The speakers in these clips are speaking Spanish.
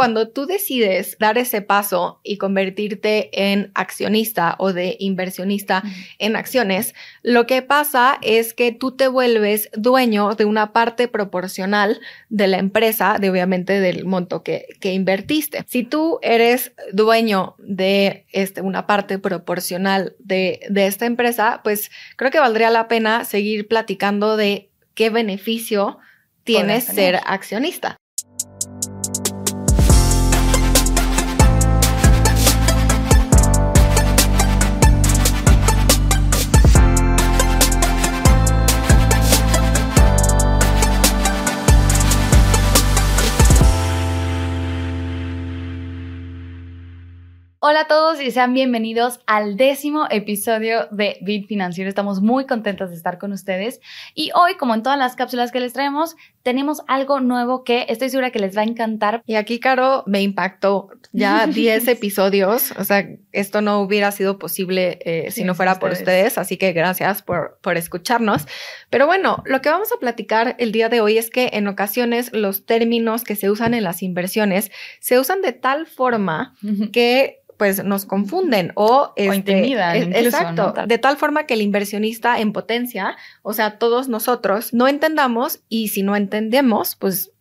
Cuando tú decides dar ese paso y convertirte en accionista o de inversionista en acciones, lo que pasa es que tú te vuelves dueño de una parte proporcional de la empresa, de obviamente del monto que, que invertiste. Si tú eres dueño de este, una parte proporcional de, de esta empresa, pues creo que valdría la pena seguir platicando de qué beneficio tiene ser accionista. Todos y sean bienvenidos al décimo episodio de Bit Financiero. Estamos muy contentos de estar con ustedes y hoy, como en todas las cápsulas que les traemos, tenemos algo nuevo que estoy segura que les va a encantar. Y aquí, Caro, me impactó ya 10 episodios. O sea, esto no hubiera sido posible eh, si no fuera por ustedes. Así que gracias por, por escucharnos. Pero bueno, lo que vamos a platicar el día de hoy es que en ocasiones los términos que se usan en las inversiones se usan de tal forma que pues nos confunden o, este, intimidan. E, exacto. De tal forma que el inversionista en potencia, o sea, todos nosotros, no entendamos y si no entendemos, pues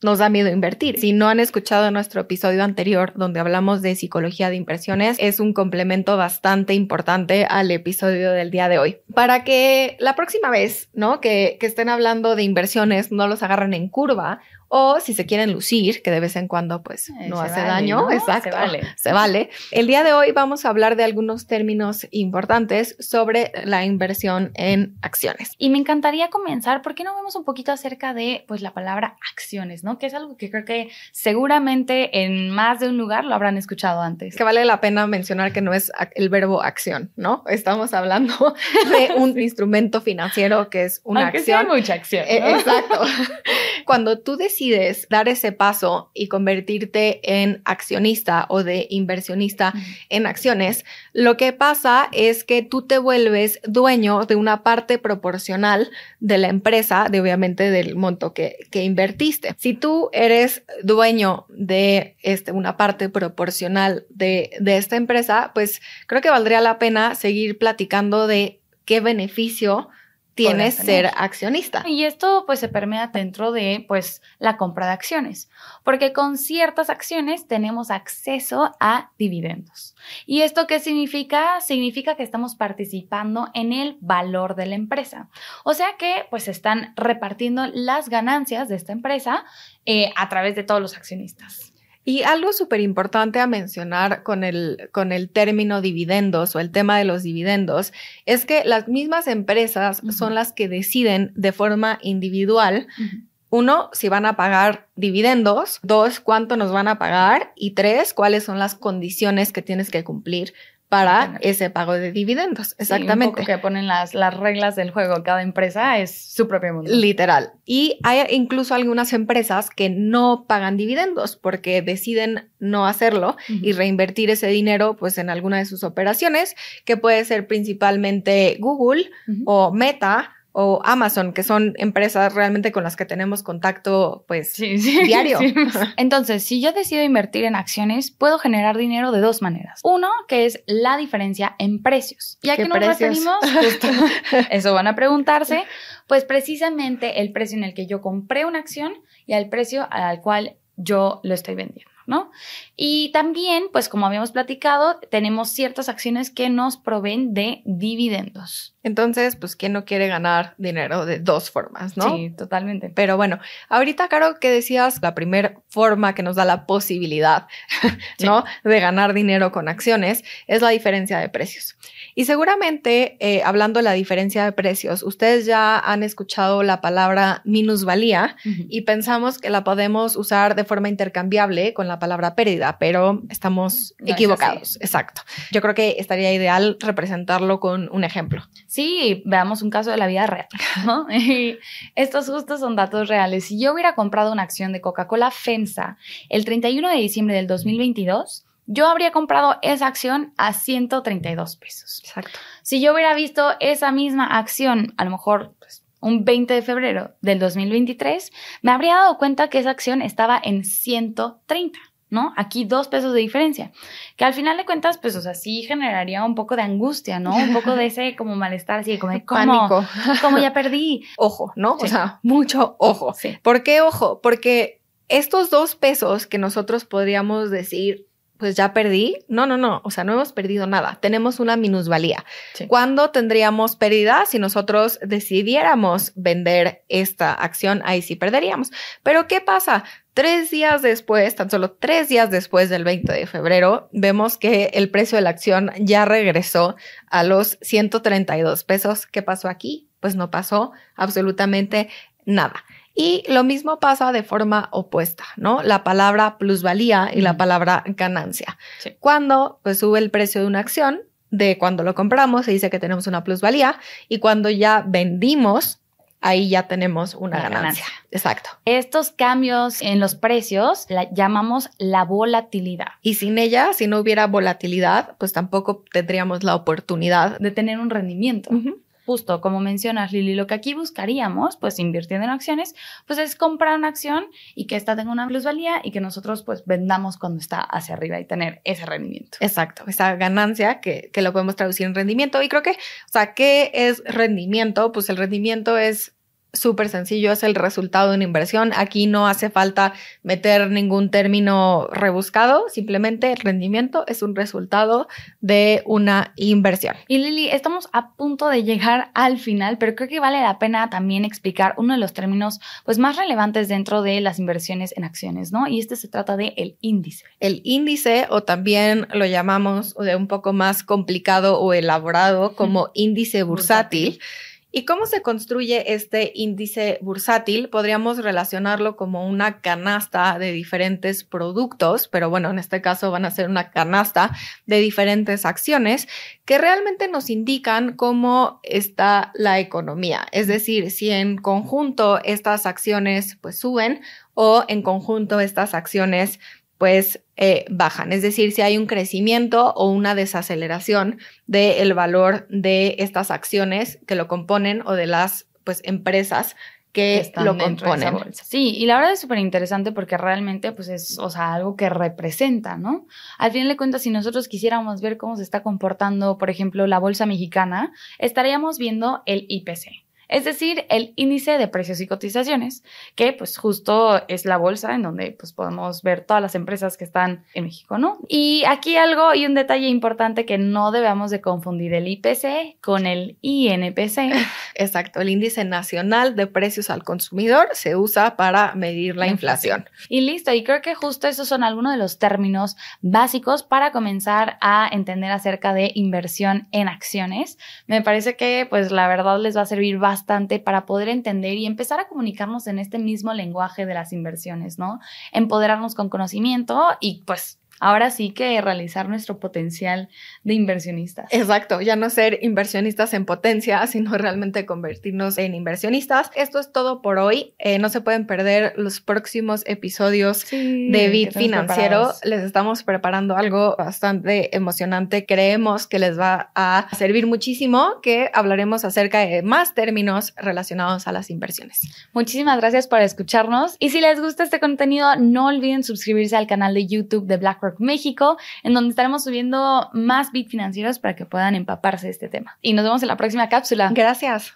nos da miedo invertir. Si no han escuchado nuestro episodio anterior donde hablamos de psicología de inversiones, es un complemento bastante importante al episodio del día de hoy. Para que la próxima vez, ¿no? Que, que estén hablando de inversiones, no los agarren en curva o si se quieren lucir, que de vez en cuando pues eh, no hace daño, exacto, se vale. se vale. El día de hoy vamos a hablar de algunos términos importantes sobre la inversión en acciones. Y me encantaría comenzar, ¿por qué no vemos un poquito acerca de pues la palabra acciones, ¿no? Que es algo que creo que seguramente en más de un lugar lo habrán escuchado antes. Que vale la pena mencionar que no es el verbo acción, ¿no? Estamos hablando de un instrumento financiero que es una Aunque acción. Sea mucha acción. Eh, exacto. Cuando tú decides dar ese paso y convertirte en accionista o de inversionista en acciones, lo que pasa es que tú te vuelves dueño de una parte proporcional de la empresa, de obviamente del monto que, que invertiste. Si tú eres dueño de este, una parte proporcional de, de esta empresa, pues creo que valdría la pena seguir platicando de qué beneficio tienes ser accionista. Y esto pues se permea dentro de pues la compra de acciones, porque con ciertas acciones tenemos acceso a dividendos. ¿Y esto qué significa? Significa que estamos participando en el valor de la empresa. O sea que pues están repartiendo las ganancias de esta empresa eh, a través de todos los accionistas. Y algo súper importante a mencionar con el, con el término dividendos o el tema de los dividendos es que las mismas empresas son las que deciden de forma individual, uno, si van a pagar dividendos, dos, cuánto nos van a pagar y tres, cuáles son las condiciones que tienes que cumplir para ese pago de dividendos. Exactamente. Sí, que ponen las, las reglas del juego. Cada empresa es su propio mundo. Literal. Y hay incluso algunas empresas que no pagan dividendos porque deciden no hacerlo y reinvertir ese dinero pues en alguna de sus operaciones, que puede ser principalmente Google o Meta o Amazon, que son empresas realmente con las que tenemos contacto pues diario. Entonces, si yo decido invertir en acciones, puedo generar dinero de dos maneras. Uno, que es la diferencia en precios. ¿Y a qué, nos referimos? eso van a preguntarse. Pues precisamente el precio en el que yo compré una acción y al precio al cual yo lo estoy vendiendo. ¿No? Y también, pues como habíamos platicado, tenemos ciertas acciones que nos proveen de dividendos. Entonces, pues, ¿quién no quiere ganar dinero de dos formas, no? Sí, totalmente. Pero bueno, ahorita, Caro, que decías, la primera forma que nos da la posibilidad, ¿no? De ganar dinero con acciones es la diferencia de precios. Y seguramente, eh, hablando de la diferencia de precios, ustedes ya han escuchado la palabra minusvalía y pensamos que la podemos usar de forma intercambiable con la palabra pérdida, pero estamos equivocados. Exacto. Yo creo que estaría ideal representarlo con un ejemplo. Sí, veamos un caso de la vida real, ¿no? estos justos son datos reales. Si yo hubiera comprado una acción de Coca-Cola FEMSA el 31 de diciembre del 2022, yo habría comprado esa acción a 132 pesos. Exacto. Si yo hubiera visto esa misma acción, a lo mejor pues, un 20 de febrero del 2023, me habría dado cuenta que esa acción estaba en 130. ¿no? Aquí dos pesos de diferencia, que al final de cuentas, pues, o sea, sí generaría un poco de angustia, ¿no? Un poco de ese como malestar, así como de, ¿cómo? Como ya perdí. Ojo, ¿no? O sea, mucho ojo. Sí. ¿Por qué ojo? Porque estos dos pesos que nosotros podríamos decir, pues ya perdí. No, no, no. O sea, no hemos perdido nada. Tenemos una minusvalía. ¿Cuándo tendríamos pérdida? Si nosotros decidiéramos vender esta acción, ahí sí perderíamos. Pero ¿qué pasa? Tres días después, tan solo tres días después del 20 de febrero, vemos que el precio de la acción ya regresó a los 132 pesos. ¿Qué pasó aquí? Pues no pasó absolutamente nada. Y lo mismo pasa de forma opuesta, ¿no? La palabra plusvalía y la palabra ganancia. Cuando pues, sube el precio de una acción, de cuando lo compramos, se dice que tenemos una plusvalía y cuando ya vendimos, ahí ya tenemos una, ganancia. ganancia. Exacto. Estos cambios en los precios la llamamos la volatilidad. Y sin ella, si no hubiera volatilidad, pues tampoco tendríamos la oportunidad de tener un rendimiento justo como mencionas, Lili, lo que aquí buscaríamos, pues invirtiendo en acciones, pues es comprar una acción y que esta tenga una plusvalía y que nosotros pues vendamos cuando está hacia arriba y tener ese rendimiento. Exacto, esa ganancia que, que lo podemos traducir en rendimiento. Y creo que, o sea, ¿qué es rendimiento? Pues el rendimiento es súper sencillo, es el resultado de una inversión. Aquí no hace falta meter ningún término rebuscado, simplemente el rendimiento es un resultado de una inversión. Y Lili, estamos a punto de llegar al final, pero creo que vale la pena también explicar uno de los términos pues más relevantes dentro de las inversiones en acciones, ¿no? Y este se trata de el índice. El índice o también lo llamamos de un poco más complicado o elaborado como índice bursátil ¿Y cómo se construye este índice bursátil? Podríamos relacionarlo como una canasta de diferentes productos, pero bueno, en este caso van a ser una canasta de diferentes acciones que realmente nos indican cómo está la economía. Es decir, si en conjunto estas acciones pues suben o en conjunto estas acciones pues eh, bajan. Es decir, si hay un crecimiento o una desaceleración del valor de estas acciones que lo componen o de las pues empresas que, lo componen. Sí, y la verdad es súper interesante porque realmente pues es, o sea, algo que representa, ¿no? Al final de cuentas, si nosotros quisiéramos ver cómo se está comportando, por ejemplo, la bolsa mexicana, estaríamos viendo el IPC es decir, el índice de precios y cotizaciones, que pues justo es la bolsa en donde pues podemos ver todas las empresas que están en México, ¿no? Y aquí algo y un detalle importante que no debemos de confundir el IPC con el INPC. Exacto, el índice nacional de precios al consumidor se usa para medir la, inflación. Y listo, y creo que justo esos son algunos de los términos básicos para comenzar a entender acerca de inversión en acciones. Me parece que pues la verdad les va a servir bastante bastante para poder entender y empezar a comunicarnos en este mismo lenguaje de las inversiones, ¿no? Empoderarnos con conocimiento y pues ahora sí que realizar nuestro potencial de inversionistas. Exacto, ya no ser inversionistas en potencia, sino realmente convertirnos en inversionistas. Esto es todo por hoy. Eh, no se pueden perder los próximos episodios de Bit Financiero. Les estamos preparando algo bastante emocionante. Creemos que les va a servir muchísimo, que hablaremos acerca de más términos relacionados a las inversiones. Muchísimas gracias por escucharnos y si les gusta este contenido, no olviden suscribirse al canal de YouTube de México, en donde estaremos subiendo más bits financieros para que puedan empaparse de este tema. Y nos vemos en la próxima cápsula. Gracias.